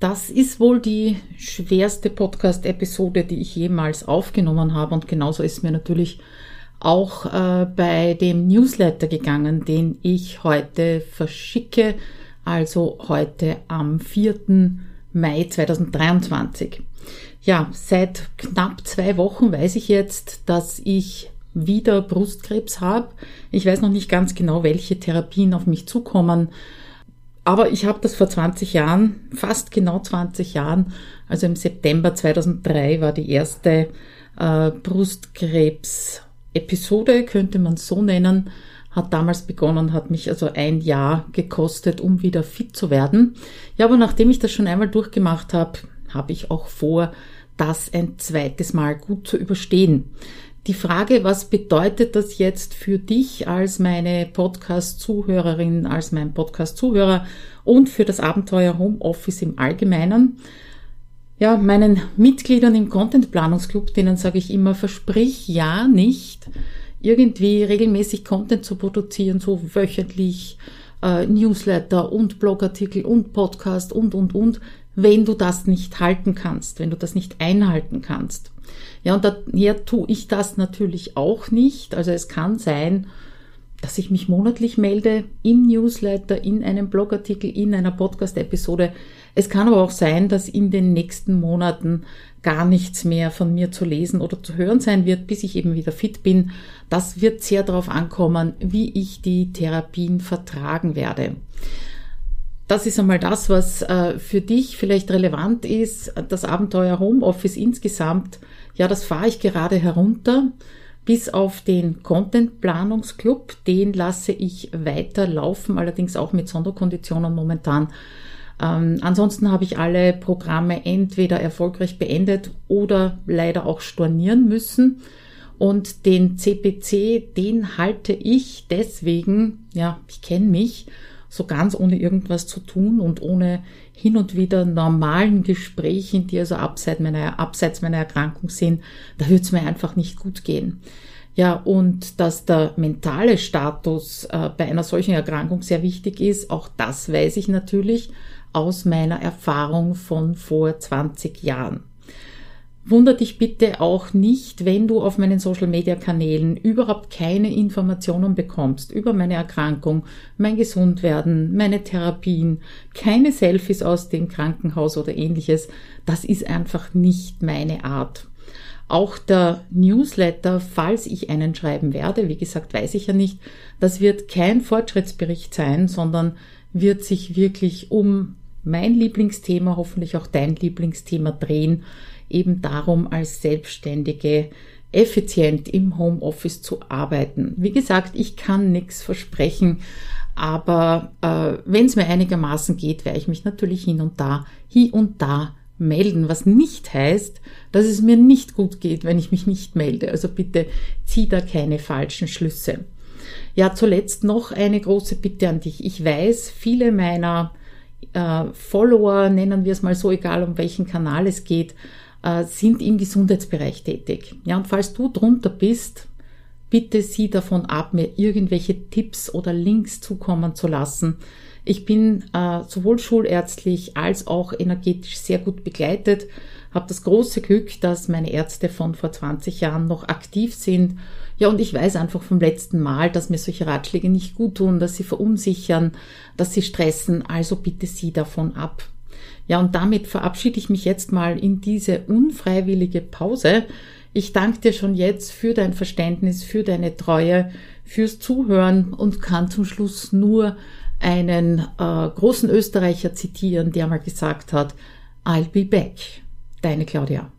Das ist wohl die schwerste Podcast-Episode, die ich jemals aufgenommen habe. Und genauso ist mir natürlich auch äh, bei dem Newsletter gegangen, den ich heute verschicke, also heute am 4. Mai 2023. Ja, seit knapp zwei Wochen weiß ich jetzt, dass ich wieder Brustkrebs habe. Ich weiß noch nicht ganz genau, welche Therapien auf mich zukommen. Aber ich habe das vor 20 Jahren, fast genau 20 Jahren, also im September 2003 war die erste äh, Brustkrebs-Episode, könnte man so nennen, hat damals begonnen, hat mich also ein Jahr gekostet, um wieder fit zu werden. Ja, aber nachdem ich das schon einmal durchgemacht habe, habe ich auch vor, das ein zweites Mal gut zu überstehen. Die Frage, was bedeutet das jetzt für dich als meine Podcast-Zuhörerin, als mein Podcast-Zuhörer und für das Abenteuer Homeoffice im Allgemeinen? Ja, meinen Mitgliedern im Content-Planungsclub, denen sage ich immer, versprich ja nicht, irgendwie regelmäßig Content zu produzieren, so wöchentlich, äh, Newsletter und Blogartikel und Podcast und, und, und, wenn du das nicht halten kannst, wenn du das nicht einhalten kannst. Ja, und daher tue ich das natürlich auch nicht. Also es kann sein, dass ich mich monatlich melde im Newsletter, in einem Blogartikel, in einer Podcast-Episode. Es kann aber auch sein, dass in den nächsten Monaten gar nichts mehr von mir zu lesen oder zu hören sein wird, bis ich eben wieder fit bin. Das wird sehr darauf ankommen, wie ich die Therapien vertragen werde. Das ist einmal das, was äh, für dich vielleicht relevant ist. Das Abenteuer Homeoffice insgesamt ja, das fahre ich gerade herunter, bis auf den Content-Planungsclub. Den lasse ich weiter laufen, allerdings auch mit Sonderkonditionen momentan. Ähm, ansonsten habe ich alle Programme entweder erfolgreich beendet oder leider auch stornieren müssen. Und den CPC, den halte ich deswegen, ja, ich kenne mich, so ganz ohne irgendwas zu tun und ohne hin und wieder normalen Gesprächen, die also abseits meiner, abseits meiner Erkrankung sind, da wird es mir einfach nicht gut gehen. Ja, und dass der mentale Status äh, bei einer solchen Erkrankung sehr wichtig ist, auch das weiß ich natürlich aus meiner Erfahrung von vor 20 Jahren. Wunder dich bitte auch nicht, wenn du auf meinen Social-Media-Kanälen überhaupt keine Informationen bekommst über meine Erkrankung, mein Gesundwerden, meine Therapien, keine Selfies aus dem Krankenhaus oder ähnliches. Das ist einfach nicht meine Art. Auch der Newsletter, falls ich einen schreiben werde, wie gesagt, weiß ich ja nicht, das wird kein Fortschrittsbericht sein, sondern wird sich wirklich um mein Lieblingsthema, hoffentlich auch dein Lieblingsthema drehen eben darum, als Selbstständige effizient im Homeoffice zu arbeiten. Wie gesagt, ich kann nichts versprechen, aber äh, wenn es mir einigermaßen geht, werde ich mich natürlich hin und da, hier und da melden, was nicht heißt, dass es mir nicht gut geht, wenn ich mich nicht melde. Also bitte zieh da keine falschen Schlüsse. Ja, zuletzt noch eine große Bitte an dich. Ich weiß, viele meiner äh, Follower, nennen wir es mal so, egal um welchen Kanal es geht, äh, sind im Gesundheitsbereich tätig. Ja, und falls du drunter bist, bitte sieh davon ab, mir irgendwelche Tipps oder Links zukommen zu lassen. Ich bin äh, sowohl schulärztlich als auch energetisch sehr gut begleitet, habe das große Glück, dass meine Ärzte von vor 20 Jahren noch aktiv sind. Ja, und ich weiß einfach vom letzten Mal, dass mir solche Ratschläge nicht gut tun, dass sie verunsichern, dass sie stressen. Also bitte sieh davon ab. Ja, und damit verabschiede ich mich jetzt mal in diese unfreiwillige Pause. Ich danke dir schon jetzt für dein Verständnis, für deine Treue, fürs Zuhören und kann zum Schluss nur einen äh, großen Österreicher zitieren, der mal gesagt hat, I'll be back. Deine Claudia.